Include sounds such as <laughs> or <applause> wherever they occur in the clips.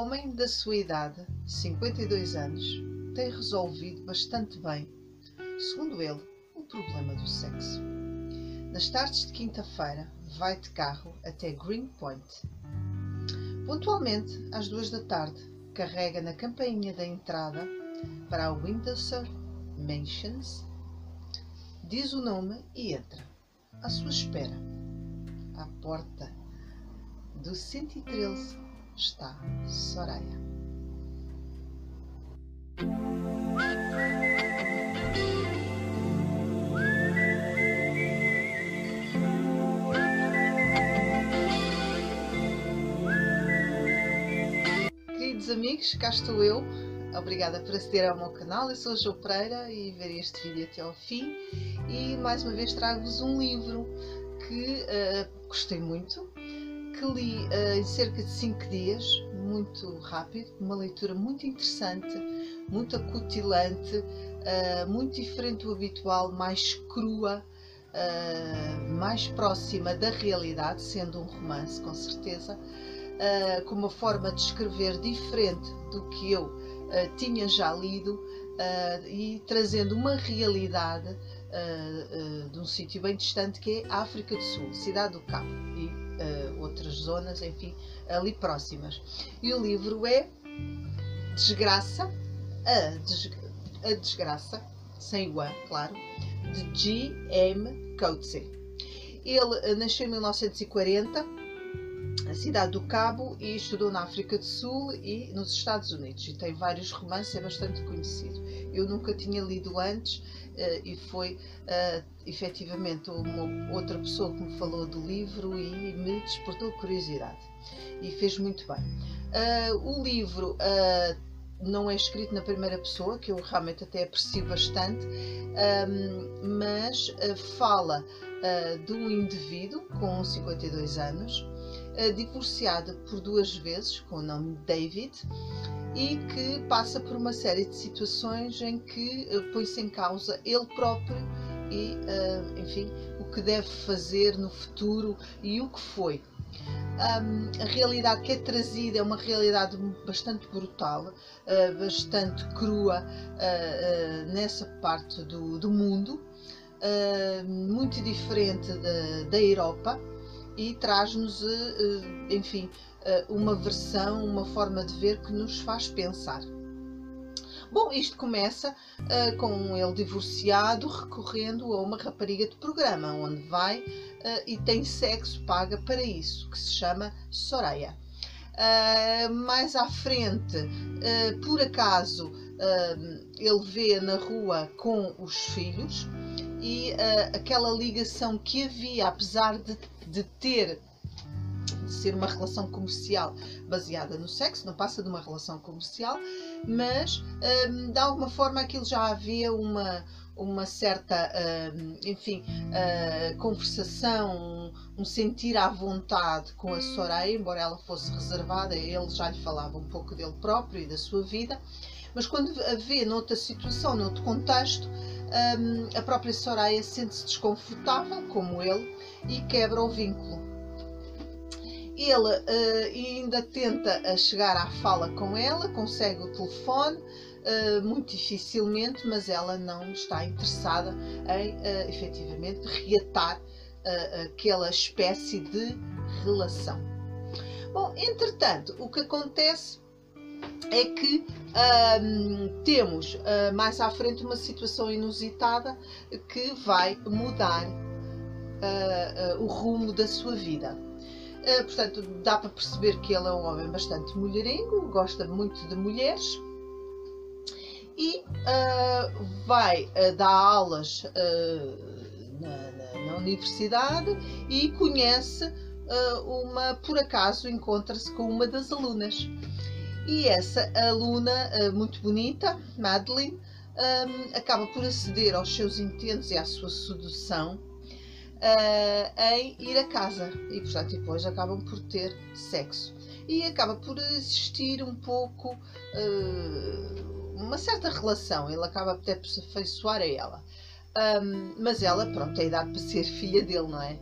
homem da sua idade, 52 anos, tem resolvido bastante bem, segundo ele, o problema do sexo. Nas tardes de quinta-feira, vai de carro até Greenpoint. Pontualmente, às duas da tarde, carrega na campainha da entrada para a Windsor Mansions, diz o nome e entra. À sua espera, à porta do 113 está Soraya. Queridos amigos, cá estou eu. Obrigada por aceder ao meu canal. Eu sou a Jo Pereira e ver este vídeo até ao fim. E mais uma vez trago-vos um livro que uh, gostei muito, que li uh, em cerca de 5 dias, muito rápido, uma leitura muito interessante, muito acutilante, uh, muito diferente do habitual, mais crua, uh, mais próxima da realidade, sendo um romance com certeza, com uma forma de escrever diferente do que eu tinha já lido e trazendo uma realidade de um sítio bem distante que é a África do Sul, Cidade do Cabo. E uh, outras zonas, enfim, ali próximas. E o livro é Desgraça, a, Des a Desgraça, sem o A, claro, de G. M. Coetzee. Ele uh, nasceu em 1940 na cidade do Cabo e estudou na África do Sul e nos Estados Unidos e tem vários romances, é bastante conhecido. Eu nunca tinha lido antes uh, e foi uh, efetivamente uma outra pessoa que me falou do livro e me despertou curiosidade e fez muito bem. Uh, o livro uh, não é escrito na primeira pessoa, que eu realmente até aprecio bastante, um, mas uh, fala de um indivíduo com 52 anos, divorciado por duas vezes, com o nome David, e que passa por uma série de situações em que põe-se em causa ele próprio e, uh, enfim, o que deve fazer no futuro e o que foi. A realidade que é trazida é uma realidade bastante brutal, uh, bastante crua nessa parte do, do mundo, muito diferente da, da Europa e traz-nos, enfim, uma versão, uma forma de ver que nos faz pensar. Bom, isto começa uh, com ele divorciado, recorrendo a uma rapariga de programa, onde vai uh, e tem sexo, paga para isso, que se chama Soraya. Uh, mais à frente, por acaso, ele vê na rua com os filhos e aquela ligação que havia, apesar de, de ter de ser uma relação comercial baseada no sexo, não passa de uma relação comercial, mas um, de alguma forma aquilo já havia uma, uma certa, um, enfim, uh, conversação, um, um, sentir à vontade com a Soraya, embora ela fosse reservada, ele já lhe falava um pouco dele próprio e da sua vida, mas quando a vê noutra situação, noutro contexto, um, a própria Soraya sente-se desconfortável, como ele, e quebra o vínculo. Ele uh, ainda tenta chegar à fala com ela, consegue o telefone, uh, muito dificilmente, mas ela não está interessada em uh, efetivamente reatar uh, aquela espécie de relação. Bom, entretanto, o que acontece é que um, temos uh, mais à frente uma situação inusitada que vai mudar uh, uh, o rumo da sua vida. Portanto, dá para perceber que ele é um homem bastante mulherengo, gosta muito de mulheres e vai dar aulas na, na, na, universidade e conhece uma, por acaso, encontra-se com uma das alunas. E essa aluna muito bonita, Madeline, um, acaba por aceder aos seus intentos e à sua sedução uh, em ir a casa e, portanto, depois acabam por ter sexo. E acaba por existir um pouco uh, uma certa relação, ele acaba até por se afeiçoar a ela. Um, mas ela, pronto, tem idade para ser filha dele, não é?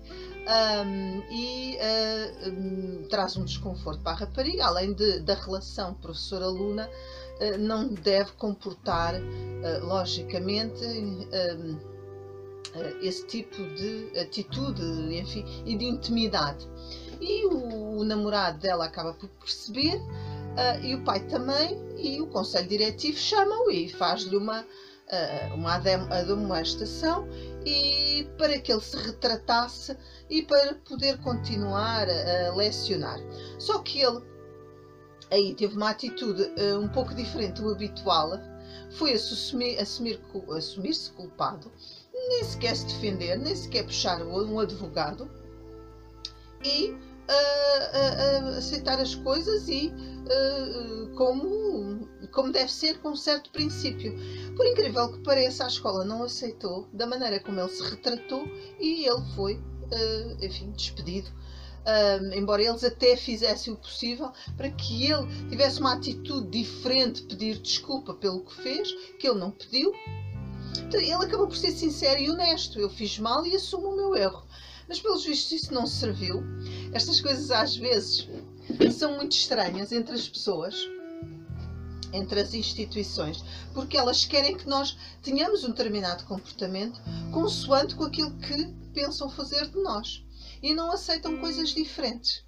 Um, e uh, um, traz um desconforto para a rapariga, além de, da relação professor-aluna, uh, não deve comportar, uh, logicamente, um, esse tipo de atitude enfim, e de intimidade. E o, o namorado dela acaba por perceber, e o pai também, e o conselho diretivo chama-o e faz-lhe uma, uma admoestação e para que ele se retratasse e para poder continuar a lecionar. Só que ele aí teve uma atitude uh, um pouco diferente do habitual, foi assumir, assumir, assumir-se culpado, nem sequer se defender, nem sequer puxar um advogado e uh, uh, aceitar as coisas e como, como deve ser, com um certo princípio. Por incrível que pareça, a escola não aceitou da maneira como ele se retratou e ele foi uh, enfim, despedido. Embora eles até fizessem o possível para que ele tivesse uma atitude diferente, pedir desculpa pelo que fez, que ele não pediu. Ele acabou por ser sincero e honesto. Eu fiz mal e assumo o meu erro. Mas, pelos vistos, isso não serviu. Estas coisas, às vezes, são muito estranhas entre as pessoas entre as instituições, porque elas querem que nós tenhamos um determinado comportamento consoante com aquilo que pensam fazer de nós e não aceitam coisas diferentes.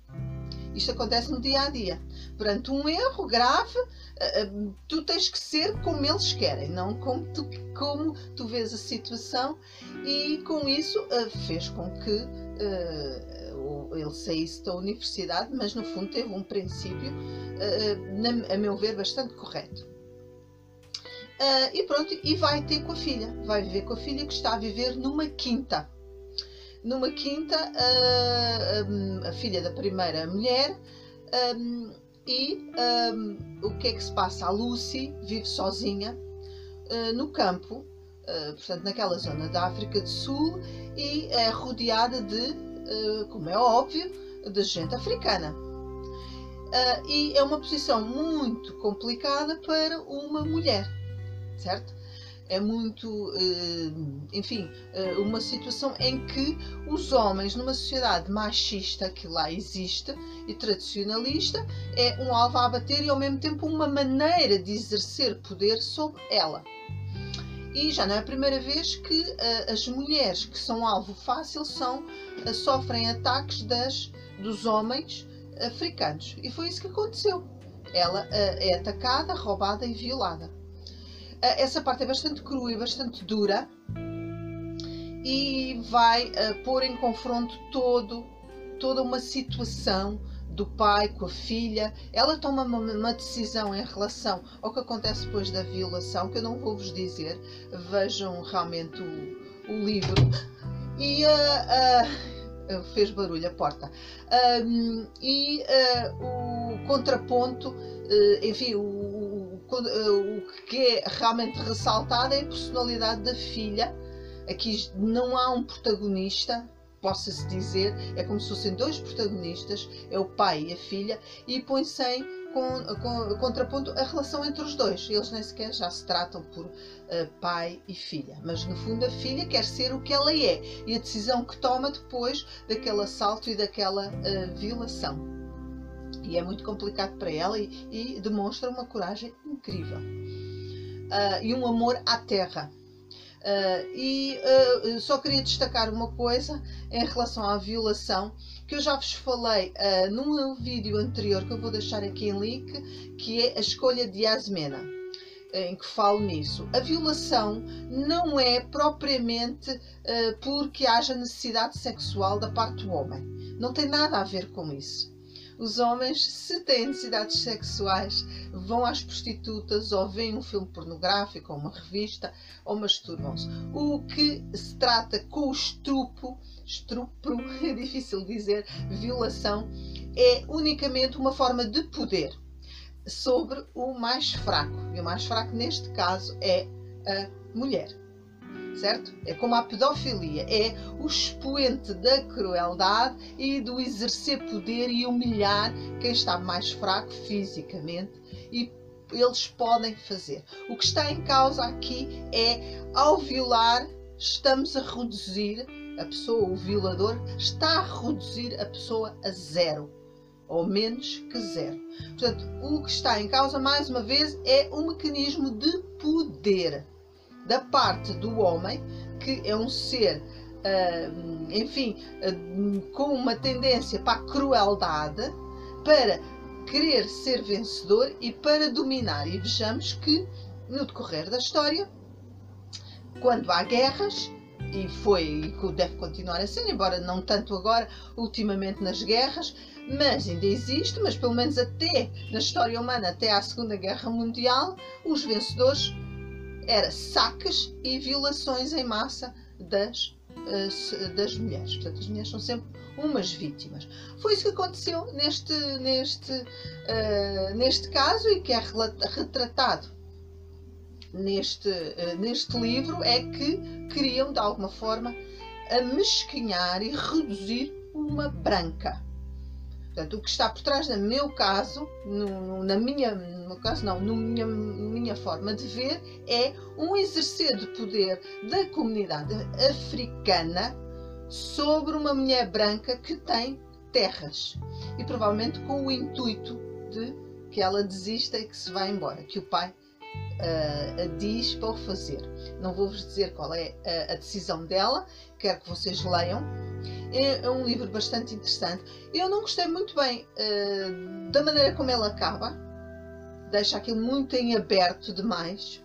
Isto acontece no dia a dia. Perante um erro grave, eh, eh, tu tens que ser como eles querem, não como tu, como tu vês a situação, e com isso eh, fez com que ele saísse da universidade, mas no fundo teve um princípio, a meu ver, bastante correto. E pronto, e vai ter com a filha, vai viver com a filha que está a viver numa quinta numa quinta, a, filha da primeira mulher, e o que é que se passa? A Lucy vive sozinha no campo, portanto, naquela zona da África do Sul, e é rodeada de, como é óbvio, de gente africana. e é uma posição muito complicada para uma mulher, certo? é muito, eh, enfim, eh, uma situação em que os homens, numa sociedade machista que lá existe e tradicionalista, é um alvo a abater e ao mesmo tempo uma maneira de exercer poder sobre ela. E já não é a primeira vez que uh, as mulheres que são alvo fácil são, uh, sofrem ataques das, dos homens africanos. E foi isso que aconteceu. Ela uh, é atacada, roubada e violada. Essa parte é bastante crua e bastante dura e vai pôr em confronto todo, toda uma situação do pai com a filha. Ela toma uma, uma, decisão em relação ao que acontece depois da violação, que eu não vou vos dizer. Vejam realmente o, o livro. E uh, uh, fez barulho a porta. e o contraponto, enfim, o eh, o que é realmente ressaltado é a personalidade da filha. Aqui não há um protagonista, possa-se dizer, é como se fossem dois protagonistas, é o pai e a filha, e põe-se em com, com, contraponto a relação entre os dois. Eles nem sequer já se tratam por uh, pai e filha, mas no fundo a filha quer ser o que ela é e a decisão que toma depois daquele assalto e daquela uh, violação e é muito complicado para ela e, e demonstra uma coragem incrível uh, e um amor à terra. Uh, e uh, só queria destacar uma coisa em relação à violação que eu já vos falei uh, num vídeo anterior que eu vou deixar aqui em link, que é a escolha de Yasmena, em que falo nisso. A violação não é propriamente porque haja necessidade sexual da parte do homem, não tem nada a ver com isso. Os homens, se têm necessidades sexuais, vão às prostitutas ou veem um filme pornográfico ou uma revista ou masturbam-se. O que se trata com o estupro, estupro, <laughs> é difícil dizer, violação, é unicamente uma forma de poder sobre o mais fraco. E o mais fraco neste caso é a mulher certo? É como a pedofilia, é o expoente da crueldade e do exercer poder e humilhar quem está mais fraco fisicamente e eles podem fazer. O que está em causa aqui é, ao violar, estamos a reduzir a pessoa, o violador, está a reduzir a pessoa a zero ou menos que zero. Portanto, o que está em causa, mais uma vez, é um mecanismo de poder da parte do homem, que é um ser, uh, enfim, uh, com uma tendência para a crueldade, para querer ser vencedor e para dominar. E vejamos que, no decorrer da história, quando há guerras, e foi e deve continuar a ser, embora não tanto agora, ultimamente nas guerras, mas ainda existe, mas pelo menos até na história humana, até à Segunda Guerra Mundial, os vencedores eram saques e violações em massa das, eh, das mulheres. Portanto, as mulheres são sempre umas vítimas. Foi isso que aconteceu neste, neste, uh, neste caso e que é retratado neste, uh, neste livro é que queriam, de alguma forma, amesquinhar e reduzir uma branca. Portanto, o que está por trás, no meu caso, no, na minha, no caso não, na minha, minha forma de ver, é um exercer de poder da comunidade africana sobre uma mulher branca que tem terras e provavelmente com o intuito de que ela desista e que se vá embora, que o pai uh, diz para o fazer. Não vou-vos dizer qual é a, a, decisão dela, quero que vocês leiam. É, é, um livro bastante interessante. Eu não gostei muito bem uh, da maneira como ele acaba, deixa aquilo muito em aberto demais.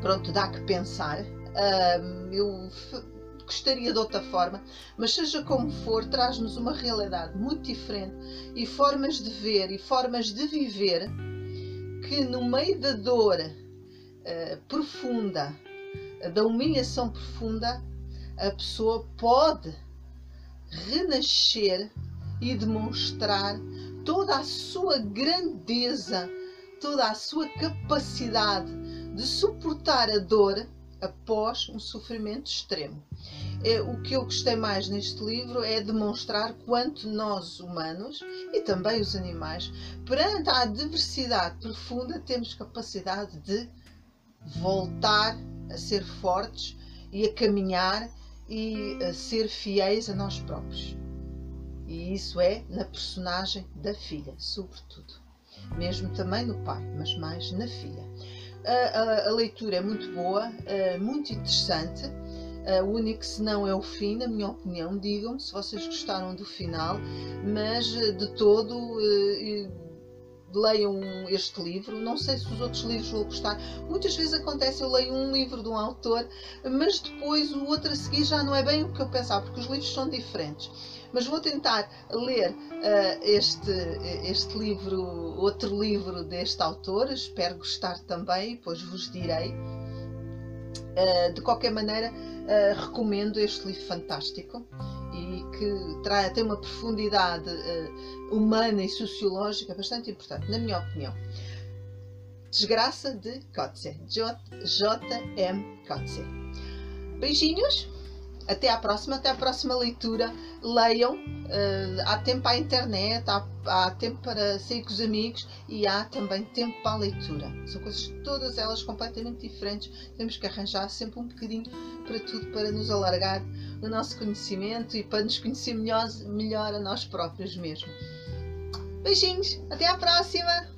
Pronto, dá que pensar. Uh, eu gostaria de outra forma, mas seja como for, traz-nos uma realidade muito diferente e formas de ver e formas de viver que no meio da dor uh, profunda, da humilhação profunda, a pessoa pode renascer e demonstrar toda a sua grandeza, toda a sua capacidade de suportar a dor após um sofrimento extremo. É, o que eu gostei mais neste livro é demonstrar quanto nós humanos e também os animais, perante a diversidade profunda, temos capacidade de voltar a ser fortes e a caminhar e a ser fiéis a nós próprios. E isso é na personagem da filha, sobretudo. Mesmo também no pai, mas mais na filha. A, a, a leitura é muito boa, é, muito interessante Uh, o único senão é o fim, na minha opinião. Digam-me se vocês gostaram do final, mas eh, de todo leiam este livro. Não sei se os outros livros vão gostar. Muitas vezes acontece, eu leio um livro de um autor, mas depois o outro a seguir já não é bem o que eu pensava, porque os livros são diferentes. Mas vou tentar ler uh, este, este livro, outro livro deste autor, espero gostar também, depois vos direi. De qualquer maneira, Uh, recomendo este livro fantástico e que trai, tem uma profundidade uh, humana e sociológica bastante importante, na minha opinião. Desgraça de Kotze, J.M. Kotze. Beijinhos! Até à próxima, até à próxima leitura. Leiam, uh, há tempo a internet, há, há, tempo para sair com os amigos e há também tempo para a leitura. São coisas todas elas completamente diferentes. Temos que arranjar sempre um bocadinho para tudo, para nos alargar o nosso conhecimento e para nos conhecer melhor, melhor a nós próprios mesmo. Beijinhos, até à próxima!